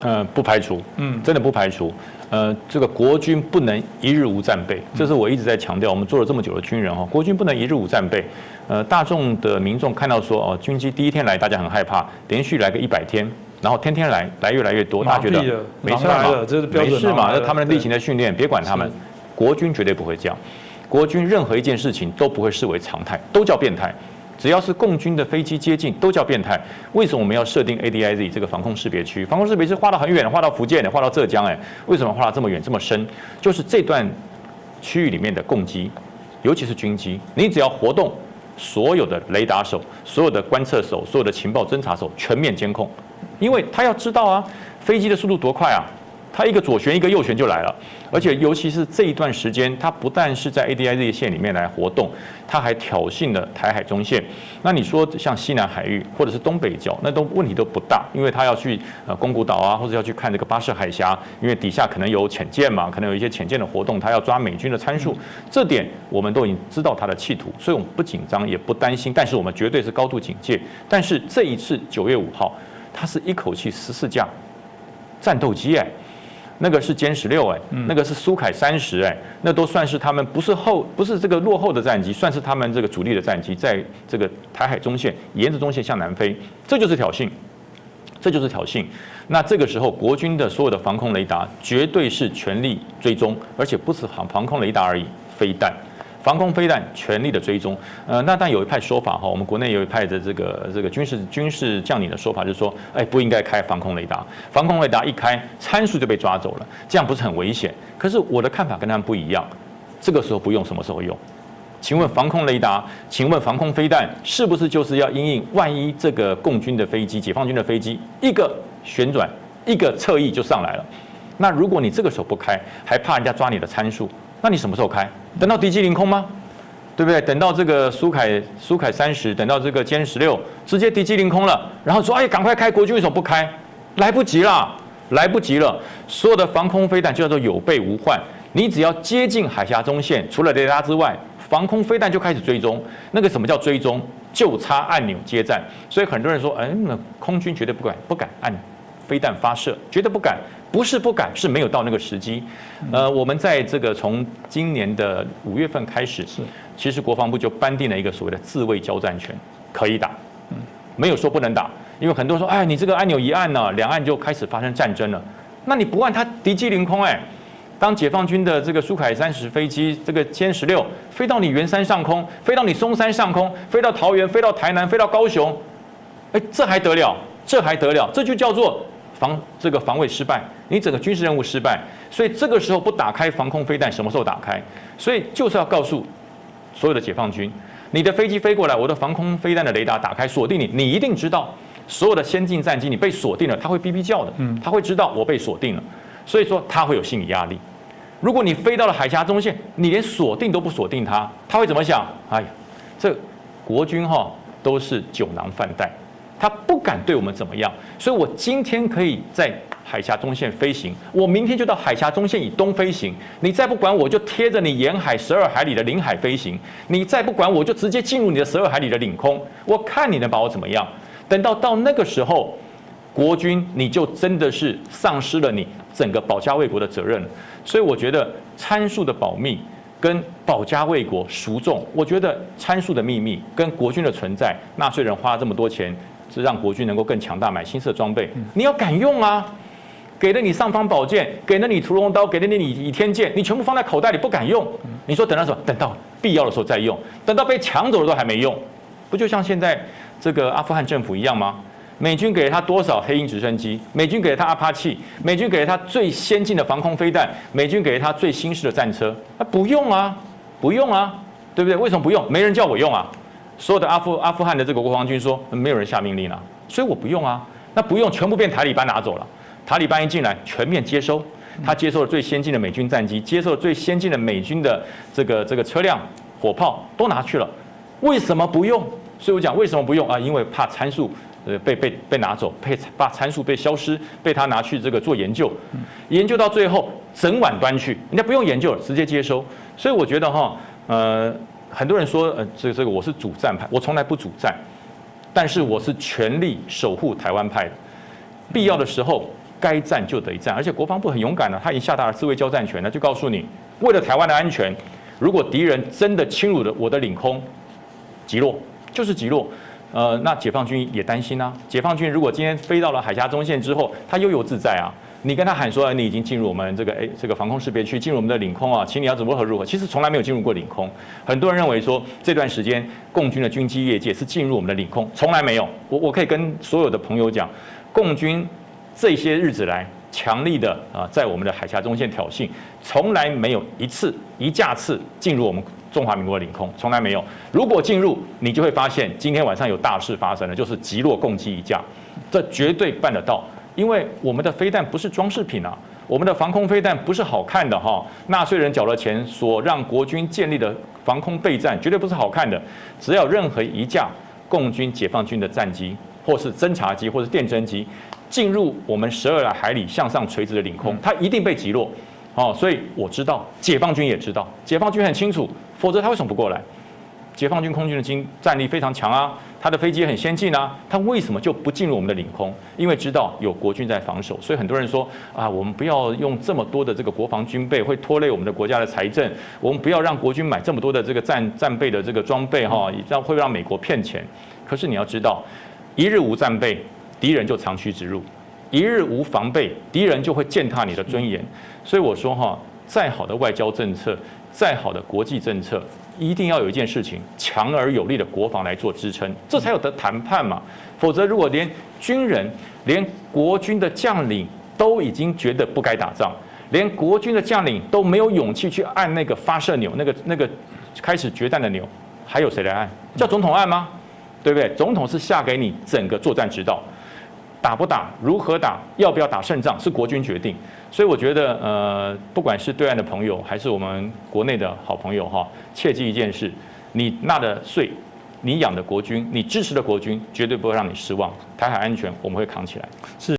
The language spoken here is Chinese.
呃，不排除，嗯，真的不排除。呃，这个国军不能一日无战备，这是我一直在强调。我们做了这么久的军人哈，国军不能一日无战备。呃，大众的民众看到说哦，军机第一天来，大家很害怕，连续来个一百天，然后天天来，来越来越多，大家觉得没事嘛，这是没事嘛，那他们的例行的训练，别管他们。国军绝对不会这样，国军任何一件事情都不会视为常态，都叫变态。只要是共军的飞机接近，都叫变态。为什么我们要设定 ADIZ 这个防空识别区？防空识别区画到很远，画到福建的，画到浙江，哎，为什么画到这么远这么深？就是这段区域里面的共机，尤其是军机，你只要活动，所有的雷达手、所有的观测手、所有的情报侦察手全面监控，因为他要知道啊，飞机的速度多快啊。它一个左旋一个右旋就来了，而且尤其是这一段时间，它不但是在 ADIZ 线里面来活动，它还挑衅了台海中线。那你说像西南海域或者是东北角，那都问题都不大，因为它要去呃宫古岛啊，或者要去看这个巴士海峡，因为底下可能有潜舰嘛，可能有一些潜舰的活动，它要抓美军的参数，这点我们都已经知道它的企图，所以我们不紧张也不担心，但是我们绝对是高度警戒。但是这一次九月五号，它是一口气十四架战斗机哎。那个是歼十六哎，那个是苏凯三十哎，那都算是他们不是后不是这个落后的战机，算是他们这个主力的战机，在这个台海中线沿着中线向南飞，这就是挑衅，这就是挑衅。那这个时候国军的所有的防空雷达绝对是全力追踪，而且不是防防空雷达而已，飞弹。防空飞弹全力的追踪，呃，那但有一派说法哈，我们国内有一派的这个这个军事军事将领的说法，就是说，哎，不应该开防空雷达，防空雷达一开，参数就被抓走了，这样不是很危险？可是我的看法跟他们不一样，这个时候不用，什么时候用？请问防空雷达，请问防空飞弹是不是就是要因应万一这个共军的飞机、解放军的飞机一个旋转，一个侧翼就上来了？那如果你这个时候不开，还怕人家抓你的参数？那你什么时候开？等到敌机凌空吗？对不对？等到这个苏凯苏凯三十，等到这个歼十六，直接敌机凌空了，然后说哎，赶快开！国军为什么不开？来不及了，来不及了！所有的防空飞弹就叫做有备无患。你只要接近海峡中线，除了雷达之外，防空飞弹就开始追踪。那个什么叫追踪？就差按钮接战。所以很多人说，哎，那空军绝对不敢不敢按飞弹发射，绝对不敢。不是不敢，是没有到那个时机。呃，我们在这个从今年的五月份开始，是其实国防部就颁定了一个所谓的自卫交战权，可以打，嗯，没有说不能打。因为很多人说，哎，你这个按钮一按呢，两岸就开始发生战争了。那你不按，它敌机凌空，哎，当解放军的这个苏凯三十飞机，这个歼十六飞到你圆山上空，飞到你松山上空，飞到桃园，飞到台南，飞到高雄，哎，这还得了？这还得了？这就叫做。防这个防卫失败，你整个军事任务失败，所以这个时候不打开防空飞弹，什么时候打开？所以就是要告诉所有的解放军，你的飞机飞过来，我的防空飞弹的雷达打开锁定你，你一定知道所有的先进战机你被锁定了，他会哔哔叫的，嗯，他会知道我被锁定了，所以说他会有心理压力。如果你飞到了海峡中线，你连锁定都不锁定他，他会怎么想？哎呀，这国军哈都是酒囊饭袋。他不敢对我们怎么样，所以我今天可以在海峡中线飞行，我明天就到海峡中线以东飞行。你再不管我，就贴着你沿海十二海里的领海飞行。你再不管我，就直接进入你的十二海里的领空。我看你能把我怎么样？等到到那个时候，国军你就真的是丧失了你整个保家卫国的责任。所以我觉得参数的保密跟保家卫国孰重？我觉得参数的秘密跟国军的存在，纳税人花了这么多钱。是让国军能够更强大，买新式装备，你要敢用啊！给了你尚方宝剑，给了你屠龙刀，给了你倚天剑，你全部放在口袋里不敢用。你说等到什么？等到必要的时候再用，等到被抢走了都还没用，不就像现在这个阿富汗政府一样吗？美军给了他多少黑鹰直升机？美军给了他阿帕奇？美军给了他最先进的防空飞弹？美军给了他最新式的战车？他，不用啊，不用啊，对不对？为什么不用？没人叫我用啊。所有的阿富阿富汗的这个国防军说没有人下命令了，所以我不用啊，那不用全部被塔利班拿走了。塔利班一进来全面接收，他接受了最先进的美军战机，接受了最先进的美军的这个这个车辆、火炮都拿去了。为什么不用？所以我讲为什么不用啊？因为怕参数呃被被被拿走，被把参数被消失，被他拿去这个做研究，研究到最后整晚端去，人家不用研究了，直接接收。所以我觉得哈，呃。很多人说，呃，这个这个我是主战派，我从来不主战，但是我是全力守护台湾派的。必要的时候，该战就得战，而且国防部很勇敢的，他已经下达了自卫交战权了，就告诉你，为了台湾的安全，如果敌人真的侵入了我的领空，击落就是击落。呃，那解放军也担心啊，解放军如果今天飞到了海峡中线之后，他悠游自在啊，你跟他喊说你已经进入我们这个诶这个防空识别区，进入我们的领空啊，请你要怎么如何如何？其实从来没有进入过领空，很多人认为说这段时间共军的军机业界是进入我们的领空，从来没有。我我可以跟所有的朋友讲，共军。这些日子来，强力的啊，在我们的海峡中线挑衅，从来没有一次一架次进入我们中华民国的领空，从来没有。如果进入，你就会发现今天晚上有大事发生了，就是击落共机一架，这绝对办得到。因为我们的飞弹不是装饰品啊，我们的防空飞弹不是好看的哈。纳税人缴了钱所让国军建立的防空备战，绝对不是好看的。只要任何一架共军解放军的战机，或是侦察机，或是电侦机。进入我们十二海里向上垂直的领空，它一定被击落。哦，所以我知道，解放军也知道，解放军很清楚，否则他为什么不过来？解放军空军的军战力非常强啊，他的飞机很先进啊，他为什么就不进入我们的领空？因为知道有国军在防守，所以很多人说啊，我们不要用这么多的这个国防军备，会拖累我们的国家的财政。我们不要让国军买这么多的这个战战备的这个装备哈，这样会让美国骗钱。可是你要知道，一日无战备。敌人就长驱直入，一日无防备，敌人就会践踏你的尊严。所以我说哈，再好的外交政策，再好的国际政策，一定要有一件事情，强而有力的国防来做支撑，这才有得谈判嘛。否则，如果连军人、连国军的将领都已经觉得不该打仗，连国军的将领都没有勇气去按那个发射钮，那个那个开始决战的钮，还有谁来按？叫总统按吗？对不对？总统是下给你整个作战指导。打不打，如何打，要不要打胜仗，是国军决定。所以我觉得，呃，不管是对岸的朋友，还是我们国内的好朋友，哈，切记一件事：你纳的税，你养的国军，你支持的国军，绝对不会让你失望。台海安全，我们会扛起来。是。